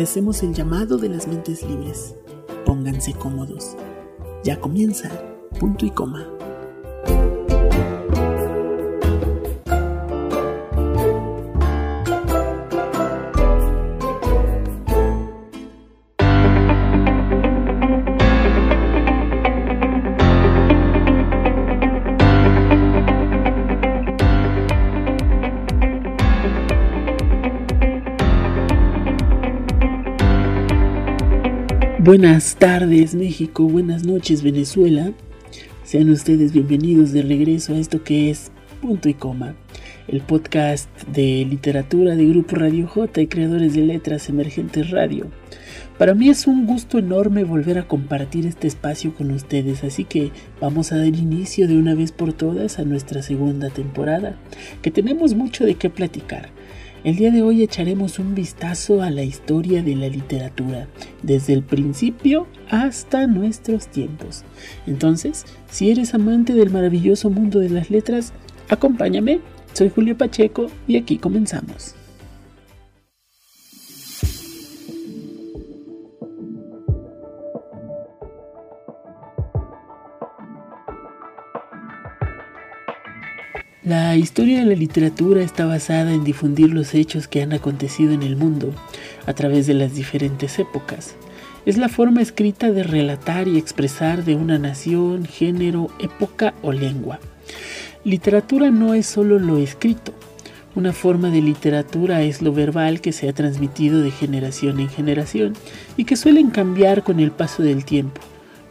Obedecemos el llamado de las mentes libres. Pónganse cómodos. Ya comienza. Punto y coma. Buenas tardes México, buenas noches Venezuela. Sean ustedes bienvenidos de regreso a esto que es Punto y Coma, el podcast de literatura de Grupo Radio J y creadores de letras emergentes radio. Para mí es un gusto enorme volver a compartir este espacio con ustedes, así que vamos a dar inicio de una vez por todas a nuestra segunda temporada, que tenemos mucho de qué platicar. El día de hoy echaremos un vistazo a la historia de la literatura, desde el principio hasta nuestros tiempos. Entonces, si eres amante del maravilloso mundo de las letras, acompáñame. Soy Julio Pacheco y aquí comenzamos. La historia de la literatura está basada en difundir los hechos que han acontecido en el mundo a través de las diferentes épocas. Es la forma escrita de relatar y expresar de una nación, género, época o lengua. Literatura no es solo lo escrito. Una forma de literatura es lo verbal que se ha transmitido de generación en generación y que suelen cambiar con el paso del tiempo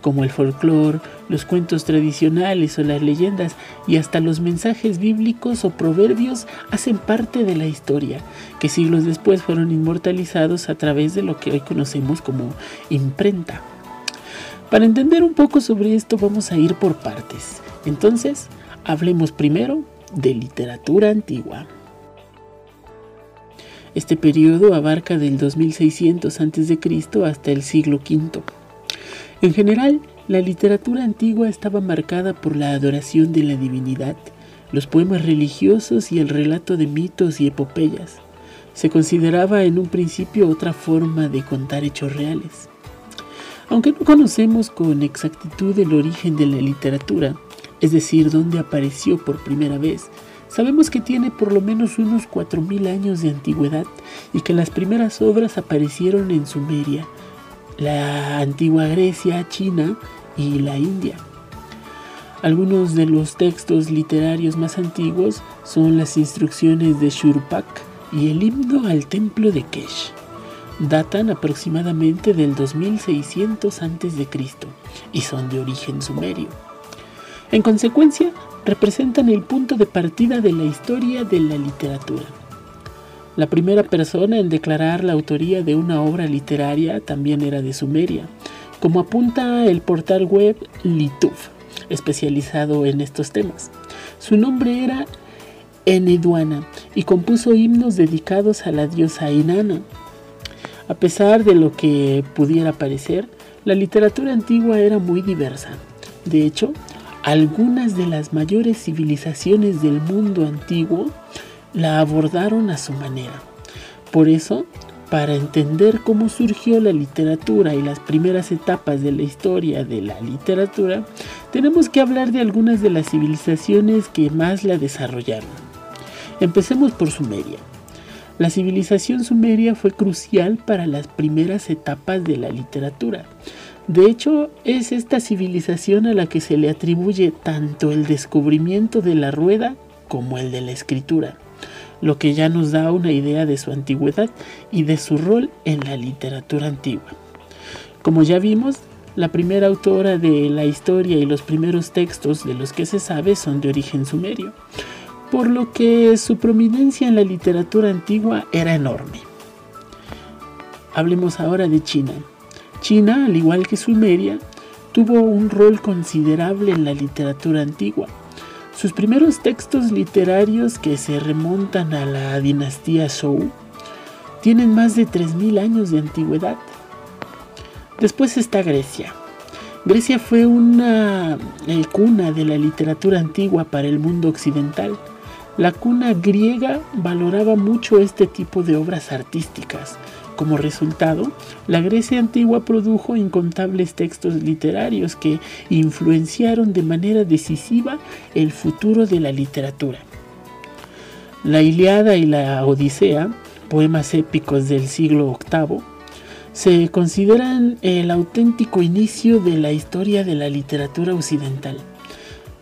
como el folclore, los cuentos tradicionales o las leyendas y hasta los mensajes bíblicos o proverbios hacen parte de la historia, que siglos después fueron inmortalizados a través de lo que hoy conocemos como imprenta. Para entender un poco sobre esto vamos a ir por partes. Entonces, hablemos primero de literatura antigua. Este periodo abarca del 2600 a.C. hasta el siglo V. En general, la literatura antigua estaba marcada por la adoración de la divinidad, los poemas religiosos y el relato de mitos y epopeyas. Se consideraba en un principio otra forma de contar hechos reales. Aunque no conocemos con exactitud el origen de la literatura, es decir, dónde apareció por primera vez, sabemos que tiene por lo menos unos 4.000 años de antigüedad y que las primeras obras aparecieron en Sumeria, la antigua Grecia, China y la India. Algunos de los textos literarios más antiguos son las instrucciones de Shurpak y el himno al templo de Kesh. Datan aproximadamente del 2600 a.C. y son de origen sumerio. En consecuencia, representan el punto de partida de la historia de la literatura. La primera persona en declarar la autoría de una obra literaria también era de Sumeria, como apunta el portal web Lituf, especializado en estos temas. Su nombre era Eneduana y compuso himnos dedicados a la diosa Inanna. A pesar de lo que pudiera parecer, la literatura antigua era muy diversa. De hecho, algunas de las mayores civilizaciones del mundo antiguo la abordaron a su manera. Por eso, para entender cómo surgió la literatura y las primeras etapas de la historia de la literatura, tenemos que hablar de algunas de las civilizaciones que más la desarrollaron. Empecemos por Sumeria. La civilización sumeria fue crucial para las primeras etapas de la literatura. De hecho, es esta civilización a la que se le atribuye tanto el descubrimiento de la rueda como el de la escritura lo que ya nos da una idea de su antigüedad y de su rol en la literatura antigua. Como ya vimos, la primera autora de la historia y los primeros textos de los que se sabe son de origen sumerio, por lo que su prominencia en la literatura antigua era enorme. Hablemos ahora de China. China, al igual que Sumeria, tuvo un rol considerable en la literatura antigua sus primeros textos literarios que se remontan a la dinastía Zhou tienen más de 3.000 años de antigüedad. Después está Grecia. Grecia fue una cuna de la literatura antigua para el mundo occidental. La cuna griega valoraba mucho este tipo de obras artísticas, Como resultado, la Grecia antigua produjo incontables textos literarios que influenciaron de manera decisiva el futuro de la literatura. La Iliada y la Odisea, poemas épicos del siglo VIII, se consideran el auténtico inicio de la historia de la literatura occidental.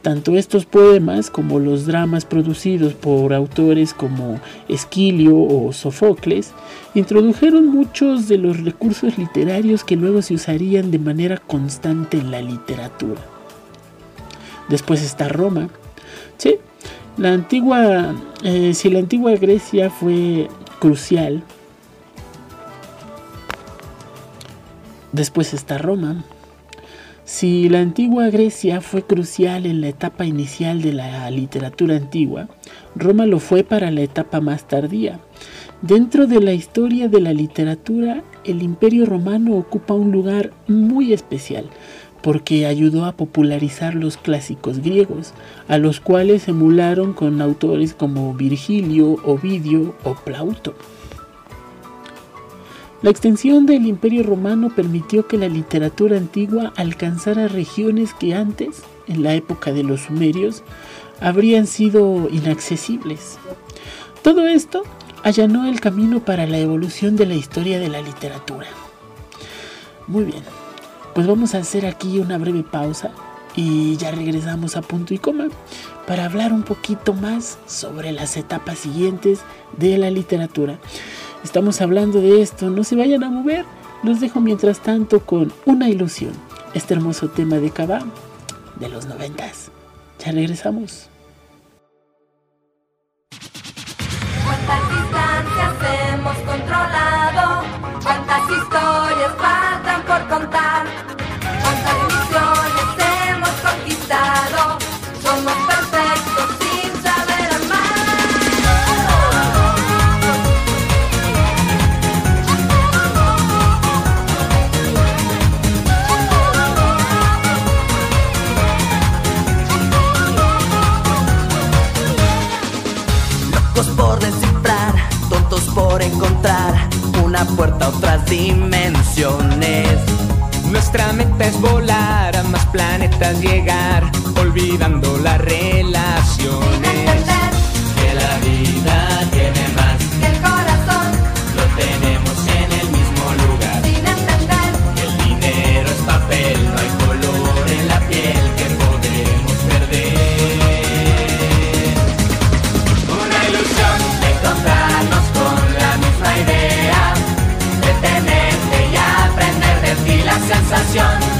Tanto estos poemas como los dramas producidos por autores como Esquilio o Sofocles introdujeron muchos de los recursos literarios que luego se usarían de manera constante en la literatura. Después está Roma. Sí, la antigua, eh, si la antigua Grecia fue crucial, después está Roma. Si la antigua Grecia fue crucial en la etapa inicial de la literatura antigua, Roma lo fue para la etapa más tardía. Dentro de la historia de la literatura, el imperio romano ocupa un lugar muy especial, porque ayudó a popularizar los clásicos griegos, a los cuales emularon con autores como Virgilio, Ovidio o Plauto. La extensión del Imperio Romano permitió que la literatura antigua alcanzara regiones que antes, en la época de los sumerios, habrían sido inaccesibles. Todo esto allanó el camino para la evolución de la historia de la literatura. Muy bien, pues vamos a hacer aquí una breve pausa y ya regresamos a punto y coma para hablar un poquito más sobre las etapas siguientes de la literatura. Estamos hablando de esto, no se vayan a mover. Los dejo mientras tanto con una ilusión. Este hermoso tema de Cava de los noventas. Ya regresamos. Descifrar, tontos por encontrar una puerta a otras dimensiones. Nuestra meta es volar a más planetas llegar, olvidando las relaciones. Sensación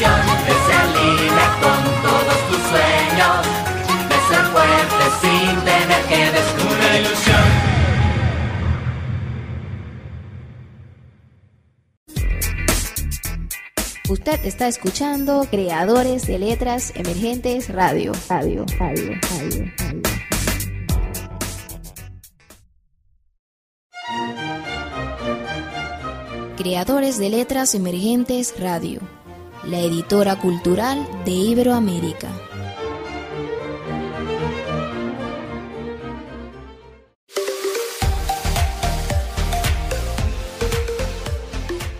de ser libre con todos tus sueños, de ser fuerte sin tener que destruir. Una ilusión. Usted está escuchando Creadores de Letras Emergentes Radio. Radio, radio, radio, radio. Creadores de Letras Emergentes Radio. La editora cultural de Iberoamérica.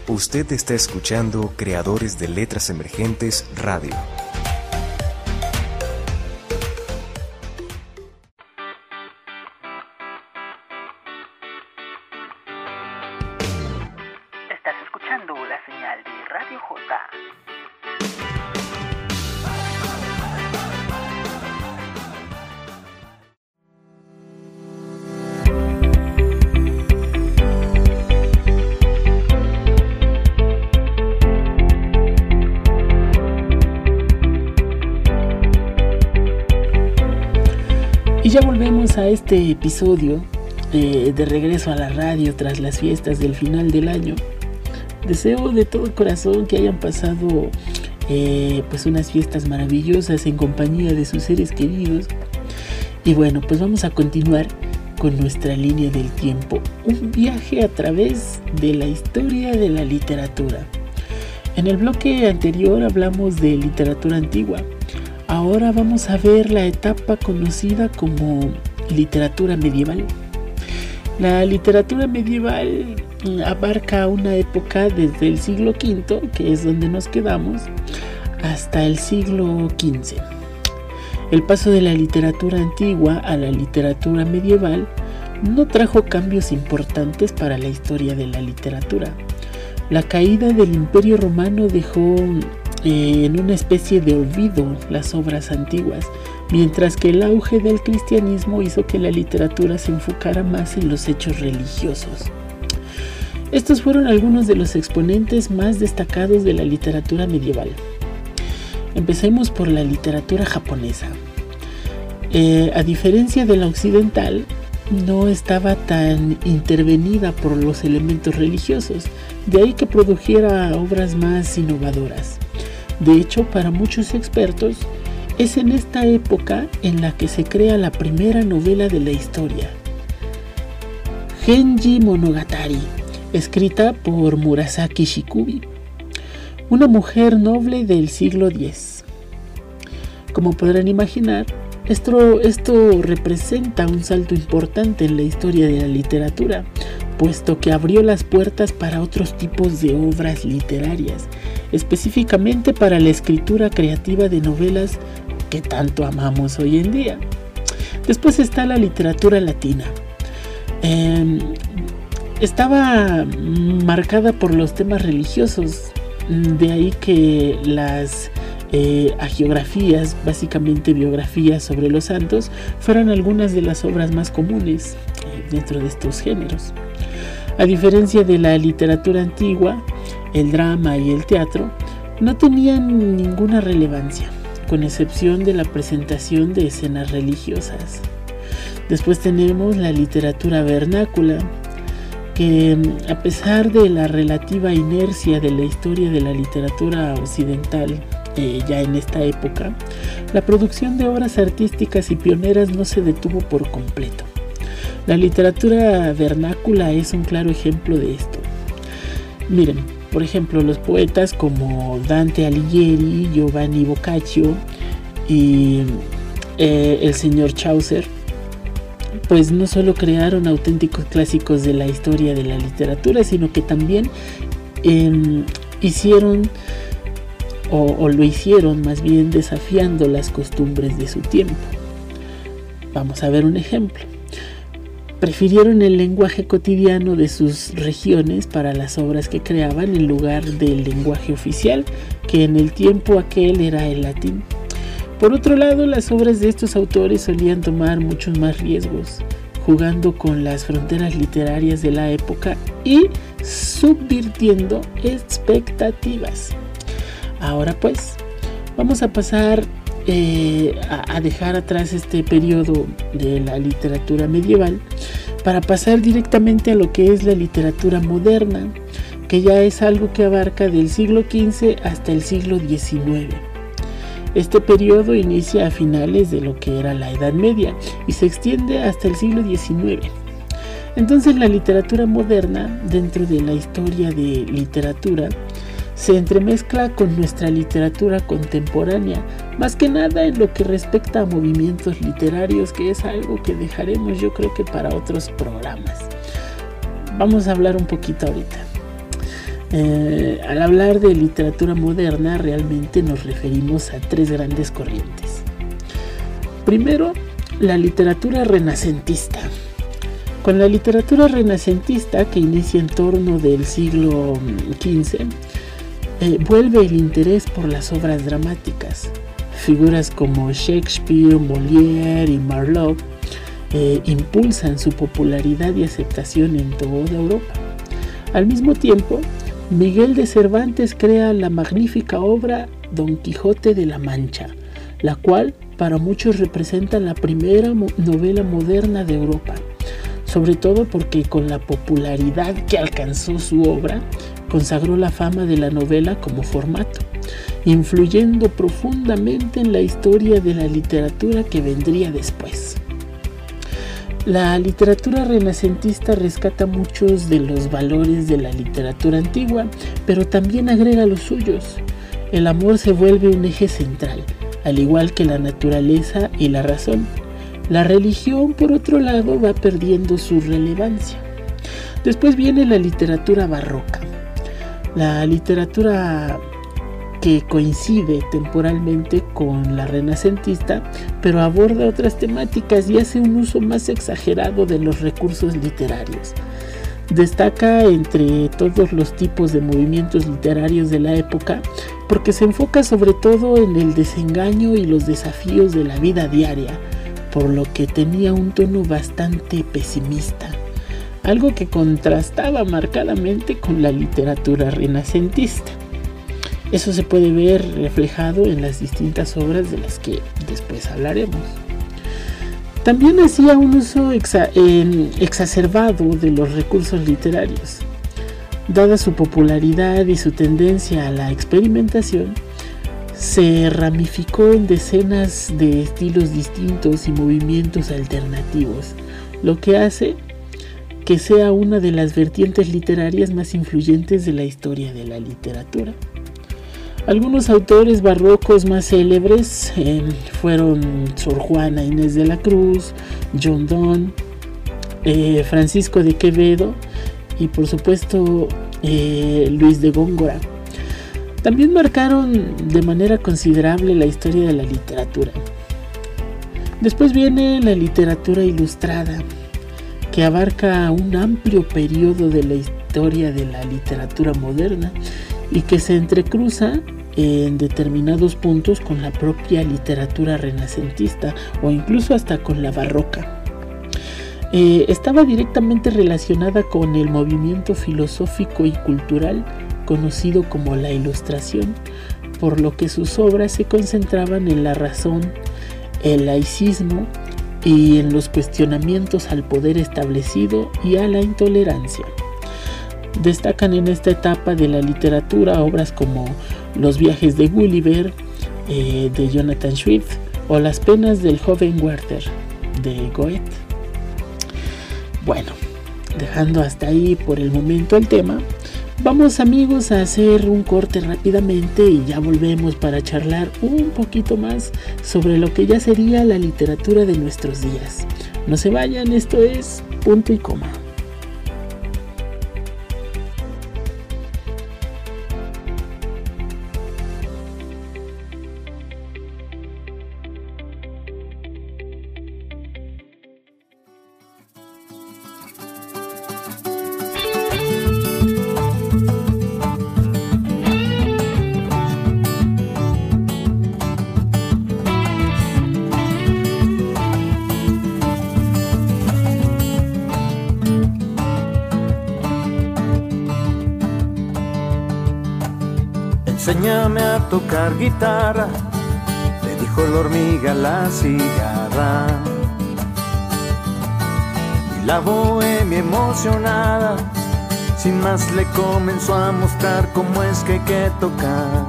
Usted está escuchando Creadores de Letras Emergentes Radio. Y ya volvemos a este episodio eh, de regreso a la radio tras las fiestas del final del año. Deseo de todo corazón que hayan pasado eh, pues unas fiestas maravillosas en compañía de sus seres queridos. Y bueno, pues vamos a continuar con nuestra línea del tiempo. Un viaje a través de la historia de la literatura. En el bloque anterior hablamos de literatura antigua. Ahora vamos a ver la etapa conocida como literatura medieval. La literatura medieval mm, abarca una época desde el siglo V, que es donde nos quedamos, hasta el siglo XV. El paso de la literatura antigua a la literatura medieval no trajo cambios importantes para la historia de la literatura. La caída del imperio romano dejó en una especie de olvido las obras antiguas, mientras que el auge del cristianismo hizo que la literatura se enfocara más en los hechos religiosos. Estos fueron algunos de los exponentes más destacados de la literatura medieval. Empecemos por la literatura japonesa. Eh, a diferencia de la occidental, no estaba tan intervenida por los elementos religiosos, de ahí que produjera obras más innovadoras. De hecho, para muchos expertos, es en esta época en la que se crea la primera novela de la historia, Genji Monogatari, escrita por Murasaki Shikubi, una mujer noble del siglo X. Como podrán imaginar, esto, esto representa un salto importante en la historia de la literatura, puesto que abrió las puertas para otros tipos de obras literarias, específicamente para la escritura creativa de novelas que tanto amamos hoy en día. Después está la literatura latina. Eh, estaba marcada por los temas religiosos, de ahí que las eh, agiografías, básicamente biografías sobre los santos, fueron algunas de las obras más comunes eh, dentro de estos géneros. A diferencia de la literatura antigua, el drama y el teatro no tenían ninguna relevancia, con excepción de la presentación de escenas religiosas. Después tenemos la literatura vernácula, que a pesar de la relativa inercia de la historia de la literatura occidental, eh, ya en esta época, la producción de obras artísticas y pioneras no se detuvo por completo. La literatura vernácula es un claro ejemplo de esto. Miren, por ejemplo, los poetas como Dante Alighieri, Giovanni Boccaccio y eh, el señor Chaucer, pues no solo crearon auténticos clásicos de la historia de la literatura, sino que también eh, hicieron o lo hicieron más bien desafiando las costumbres de su tiempo. Vamos a ver un ejemplo. Prefirieron el lenguaje cotidiano de sus regiones para las obras que creaban en lugar del lenguaje oficial, que en el tiempo aquel era el latín. Por otro lado, las obras de estos autores solían tomar muchos más riesgos, jugando con las fronteras literarias de la época y subvirtiendo expectativas. Ahora pues, vamos a pasar eh, a, a dejar atrás este periodo de la literatura medieval para pasar directamente a lo que es la literatura moderna, que ya es algo que abarca del siglo XV hasta el siglo XIX. Este periodo inicia a finales de lo que era la Edad Media y se extiende hasta el siglo XIX. Entonces la literatura moderna, dentro de la historia de literatura, se entremezcla con nuestra literatura contemporánea, más que nada en lo que respecta a movimientos literarios, que es algo que dejaremos yo creo que para otros programas. Vamos a hablar un poquito ahorita. Eh, al hablar de literatura moderna realmente nos referimos a tres grandes corrientes. Primero, la literatura renacentista. Con la literatura renacentista que inicia en torno del siglo XV, eh, vuelve el interés por las obras dramáticas. Figuras como Shakespeare, Molière y Marlowe eh, impulsan su popularidad y aceptación en toda Europa. Al mismo tiempo, Miguel de Cervantes crea la magnífica obra Don Quijote de la Mancha, la cual para muchos representa la primera novela moderna de Europa, sobre todo porque con la popularidad que alcanzó su obra, consagró la fama de la novela como formato, influyendo profundamente en la historia de la literatura que vendría después. La literatura renacentista rescata muchos de los valores de la literatura antigua, pero también agrega los suyos. El amor se vuelve un eje central, al igual que la naturaleza y la razón. La religión, por otro lado, va perdiendo su relevancia. Después viene la literatura barroca. La literatura que coincide temporalmente con la renacentista, pero aborda otras temáticas y hace un uso más exagerado de los recursos literarios. Destaca entre todos los tipos de movimientos literarios de la época porque se enfoca sobre todo en el desengaño y los desafíos de la vida diaria, por lo que tenía un tono bastante pesimista, algo que contrastaba marcadamente con la literatura renacentista. Eso se puede ver reflejado en las distintas obras de las que después hablaremos. También hacía un uso exa exacerbado de los recursos literarios. Dada su popularidad y su tendencia a la experimentación, se ramificó en decenas de estilos distintos y movimientos alternativos, lo que hace que sea una de las vertientes literarias más influyentes de la historia de la literatura. Algunos autores barrocos más célebres eh, fueron Sor Juana Inés de la Cruz, John Donne, eh, Francisco de Quevedo y por supuesto eh, Luis de Góngora. También marcaron de manera considerable la historia de la literatura. Después viene la literatura ilustrada, que abarca un amplio periodo de la historia de la literatura moderna y que se entrecruza en determinados puntos con la propia literatura renacentista o incluso hasta con la barroca. Eh, estaba directamente relacionada con el movimiento filosófico y cultural conocido como la Ilustración, por lo que sus obras se concentraban en la razón, el laicismo y en los cuestionamientos al poder establecido y a la intolerancia. Destacan en esta etapa de la literatura obras como Los viajes de Gulliver eh, de Jonathan Swift o Las penas del joven Werther de Goethe. Bueno, dejando hasta ahí por el momento el tema, vamos amigos a hacer un corte rápidamente y ya volvemos para charlar un poquito más sobre lo que ya sería la literatura de nuestros días. No se vayan, esto es punto y coma. Enséñame a tocar guitarra, le dijo la hormiga la cigarra. Y la bohemia emocionada, sin más le comenzó a mostrar cómo es que hay que tocar.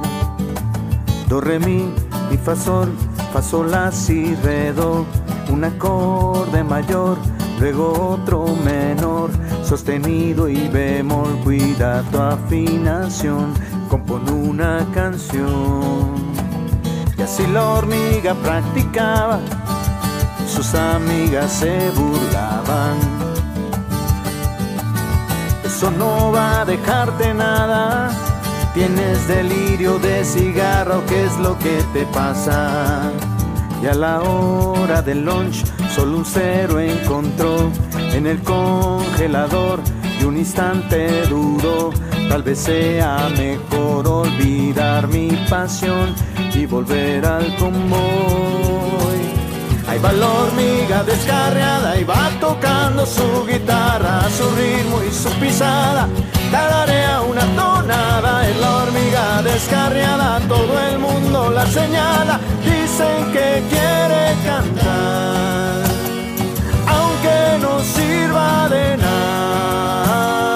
Do, re, mi, mi, fa, sol, fa, sol, la, si, un acorde mayor, luego otro menor, sostenido y bemol, cuida tu afinación, compone una canción. Y así la hormiga practicaba, y sus amigas se burlaban. Eso no va a dejarte nada, tienes delirio de cigarro, ¿qué es lo que te pasa? Y a la hora del lunch solo un cero encontró en el congelador y un instante duro. Tal vez sea mejor olvidar mi pasión y volver al convoy. Ahí va la hormiga descarriada y va tocando su guitarra, su ritmo y su pisada. Tararea una tonada, es la hormiga descarriada, todo el mundo la señala, dicen que quiere cantar, aunque no sirva de nada,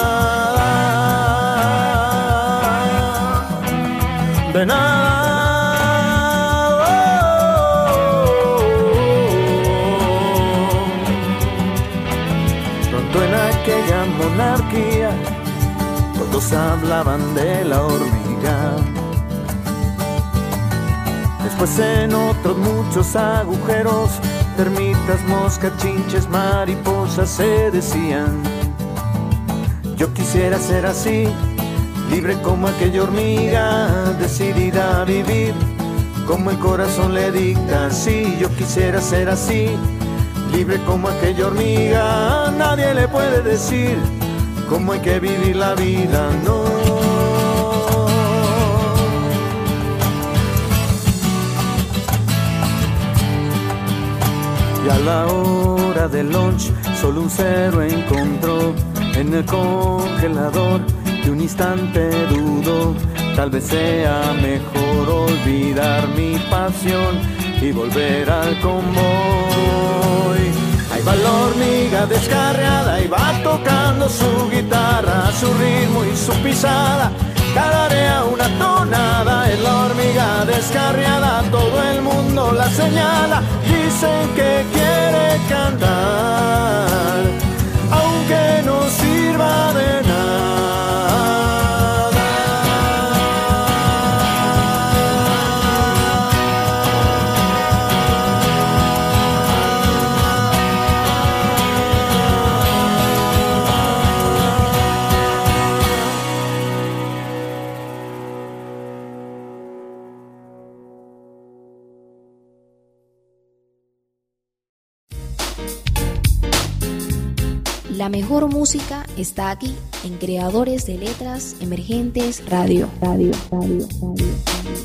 Pronto en aquella monarquía todos hablaban de la hormiga. Después en otros muchos agujeros, termitas, moscas, chinches, mariposas se decían. Yo quisiera ser así, libre como aquella hormiga, decidida a vivir, como el corazón le dicta. Si yo quisiera ser así, libre como aquella hormiga, nadie le puede decir cómo hay que vivir la vida, no. Y a la hora del lunch solo un cero encontró en el congelador y un instante dudó. Tal vez sea mejor olvidar mi pasión y volver al convoy. Ahí va la hormiga descarriada y va tocando su guitarra, su ritmo y su pisada. Tararea una tonada, es la hormiga descarriada, todo el mundo la señala. Dicen que quiere cantar, aunque no sirva de La mejor música está aquí en Creadores de Letras Emergentes Radio. Radio, radio, radio, radio.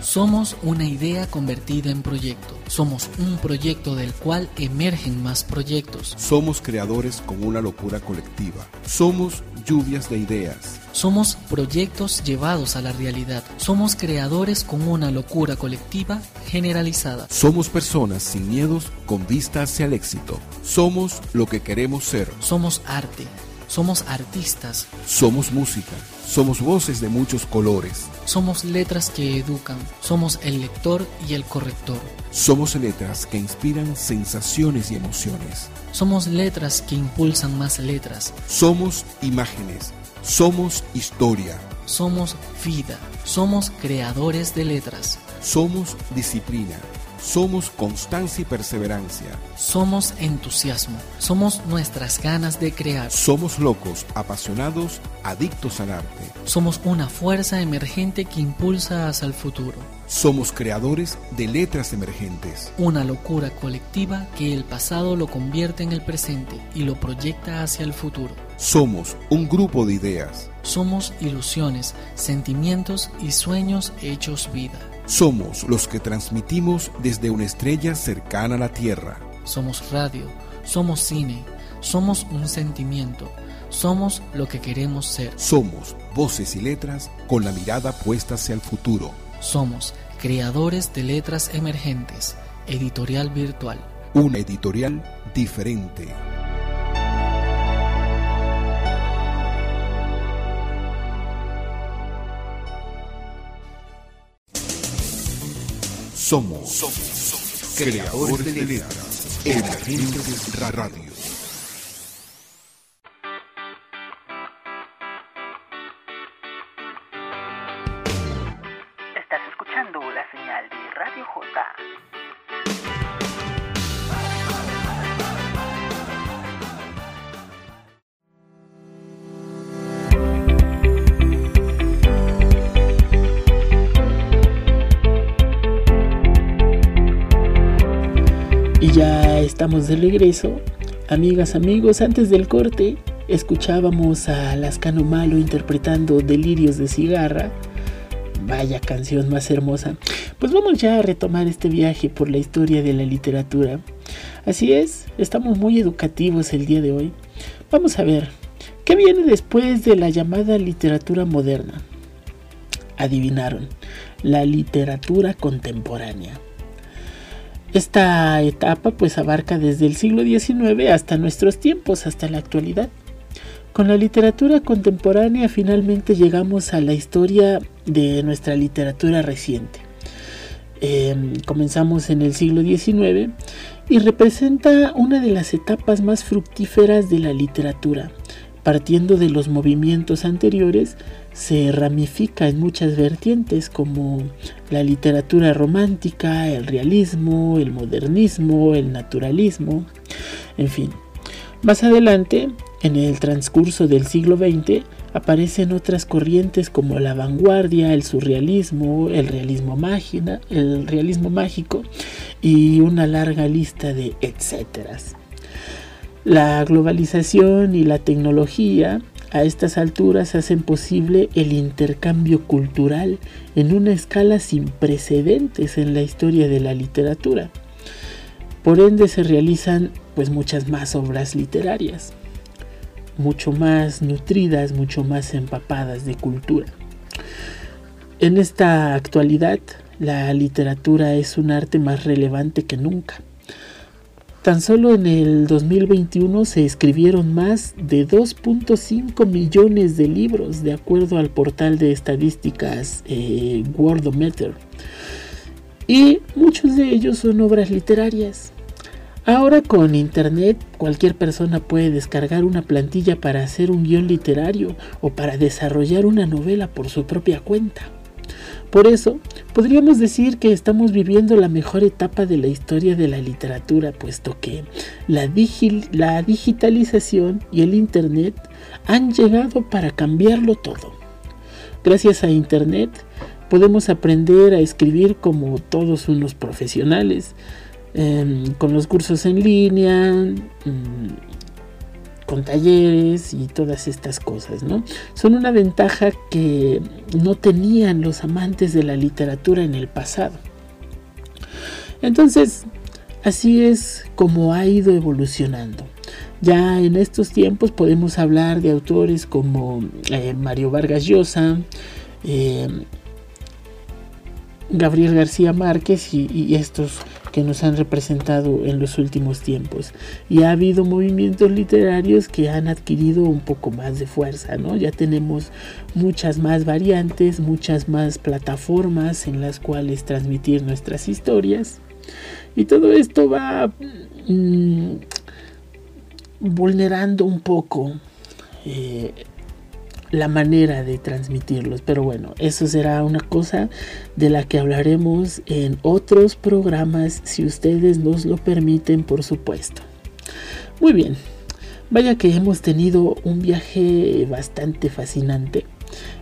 Somos una idea convertida en proyecto. Somos un proyecto del cual emergen más proyectos. Somos creadores con una locura colectiva. Somos lluvias de ideas. Somos proyectos llevados a la realidad. Somos creadores con una locura colectiva generalizada. Somos personas sin miedos con vista hacia el éxito. Somos lo que queremos ser. Somos arte. Somos artistas. Somos música. Somos voces de muchos colores. Somos letras que educan. Somos el lector y el corrector. Somos letras que inspiran sensaciones y emociones. Somos letras que impulsan más letras. Somos imágenes. Somos historia. Somos vida. Somos creadores de letras. Somos disciplina. Somos constancia y perseverancia. Somos entusiasmo. Somos nuestras ganas de crear. Somos locos, apasionados, adictos al arte. Somos una fuerza emergente que impulsa hacia el futuro. Somos creadores de letras emergentes. Una locura colectiva que el pasado lo convierte en el presente y lo proyecta hacia el futuro. Somos un grupo de ideas. Somos ilusiones, sentimientos y sueños hechos vida. Somos los que transmitimos desde una estrella cercana a la Tierra. somos radio, somos cine, somos un sentimiento, somos lo que queremos ser. Somos voces y letras con la mirada puesta hacia el futuro. Somos creadores de letras emergentes, editorial virtual. Una editorial diferente. Somos, somos, creadores de letras, emergentes radio. De regreso. Amigas, amigos, antes del corte escuchábamos a Lascano Malo interpretando Delirios de Cigarra. Vaya canción más hermosa. Pues vamos ya a retomar este viaje por la historia de la literatura. Así es, estamos muy educativos el día de hoy. Vamos a ver, ¿qué viene después de la llamada literatura moderna? Adivinaron, la literatura contemporánea. Esta etapa pues abarca desde el siglo XIX hasta nuestros tiempos, hasta la actualidad. Con la literatura contemporánea finalmente llegamos a la historia de nuestra literatura reciente. Eh, comenzamos en el siglo XIX y representa una de las etapas más fructíferas de la literatura. Partiendo de los movimientos anteriores, se ramifica en muchas vertientes como la literatura romántica, el realismo, el modernismo, el naturalismo, en fin. Más adelante, en el transcurso del siglo XX, aparecen otras corrientes como la vanguardia, el surrealismo, el realismo, el realismo mágico y una larga lista de etcéteras. La globalización y la tecnología a estas alturas hacen posible el intercambio cultural en una escala sin precedentes en la historia de la literatura. Por ende se realizan pues muchas más obras literarias, mucho más nutridas, mucho más empapadas de cultura. En esta actualidad, la literatura es un arte más relevante que nunca. Tan solo en el 2021 se escribieron más de 2.5 millones de libros, de acuerdo al portal de estadísticas eh, Wordometer. Y muchos de ellos son obras literarias. Ahora con internet cualquier persona puede descargar una plantilla para hacer un guion literario o para desarrollar una novela por su propia cuenta. Por eso, podríamos decir que estamos viviendo la mejor etapa de la historia de la literatura, puesto que la, la digitalización y el Internet han llegado para cambiarlo todo. Gracias a Internet podemos aprender a escribir como todos unos profesionales, eh, con los cursos en línea, mm, con talleres y todas estas cosas, ¿no? Son una ventaja que no tenían los amantes de la literatura en el pasado. Entonces, así es como ha ido evolucionando. Ya en estos tiempos podemos hablar de autores como eh, Mario Vargas Llosa, eh, Gabriel García Márquez y, y estos que nos han representado en los últimos tiempos. Y ha habido movimientos literarios que han adquirido un poco más de fuerza, ¿no? Ya tenemos muchas más variantes, muchas más plataformas en las cuales transmitir nuestras historias. Y todo esto va mmm, vulnerando un poco eh, la manera de transmitirlos. Pero bueno, eso será una cosa de la que hablaremos en otros programas, si ustedes nos lo permiten, por supuesto. Muy bien, vaya que hemos tenido un viaje bastante fascinante.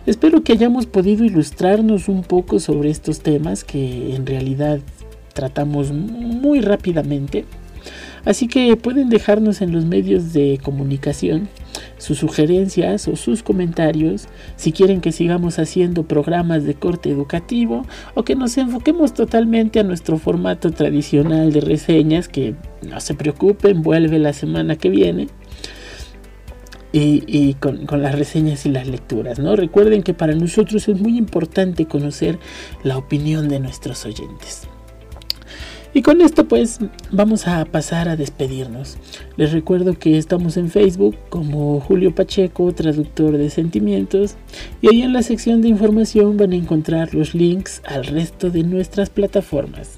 Espero que hayamos podido ilustrarnos un poco sobre estos temas que en realidad tratamos muy rápidamente. Así que pueden dejarnos en los medios de comunicación sus sugerencias o sus comentarios, si quieren que sigamos haciendo programas de corte educativo o que nos enfoquemos totalmente a nuestro formato tradicional de reseñas, que no se preocupen, vuelve la semana que viene. Y, con, con, las reseñas y las lecturas, ¿no? Recuerden que para nosotros es muy importante conocer la opinión de nuestros oyentes. Y con esto pues vamos a pasar a despedirnos. Les recuerdo que estamos en Facebook como Julio Pacheco, traductor de sentimientos, y ahí en la sección de información van a encontrar los links al resto de nuestras plataformas.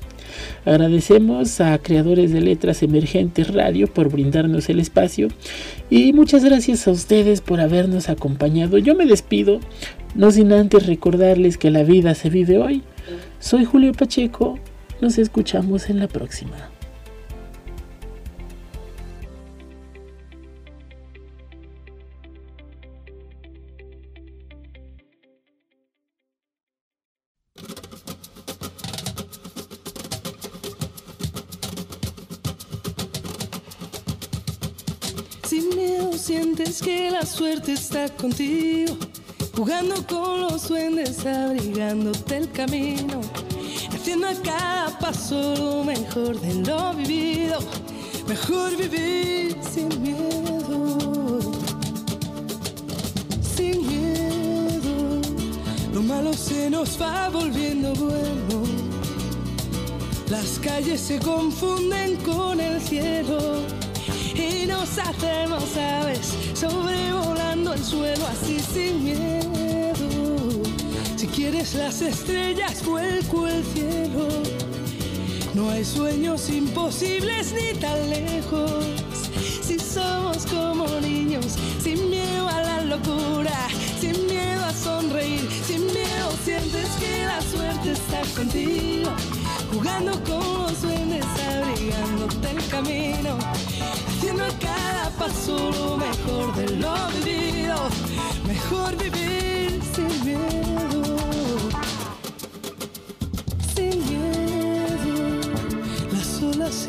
Agradecemos a Creadores de Letras Emergentes Radio por brindarnos el espacio y muchas gracias a ustedes por habernos acompañado. Yo me despido, no sin antes recordarles que la vida se vive hoy. Soy Julio Pacheco nos escuchamos en la próxima. Sin miedo sientes que la suerte está contigo, jugando con los duendes, abrigándote el camino haciendo a cada paso lo mejor de lo vivido. Mejor vivir sin miedo, sin miedo. Lo malo se nos va volviendo bueno. Las calles se confunden con el cielo y nos hacemos aves sobrevolando el suelo así sin miedo. Quieres las estrellas, vuelco el cielo. No hay sueños imposibles ni tan lejos. Si somos como niños, sin miedo a la locura, sin miedo a sonreír, sin miedo sientes que la suerte está contigo. Jugando con los duendes, abrigándote el camino, haciendo cada paso lo mejor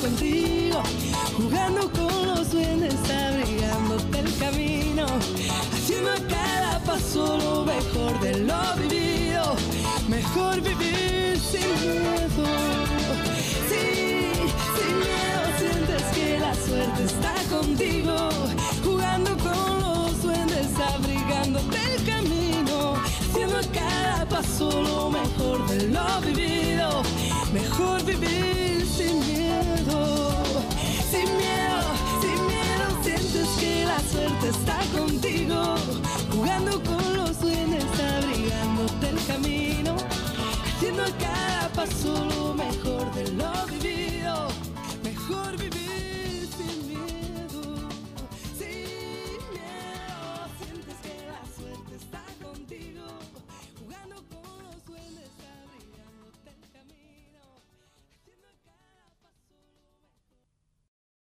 contigo, jugando con los duendes, abrigándote el camino, haciendo a cada paso lo mejor de lo vivido, mejor vivir sin miedo. Sí, sin miedo sientes que la suerte está contigo, jugando con los duendes, abrigándote el camino, haciendo cada paso lo mejor de lo vivido. Mejor vivir sin miedo, está contigo, jugando con los duendes, abrigándote el camino, haciendo a cada paso lo mejor de lo vivido.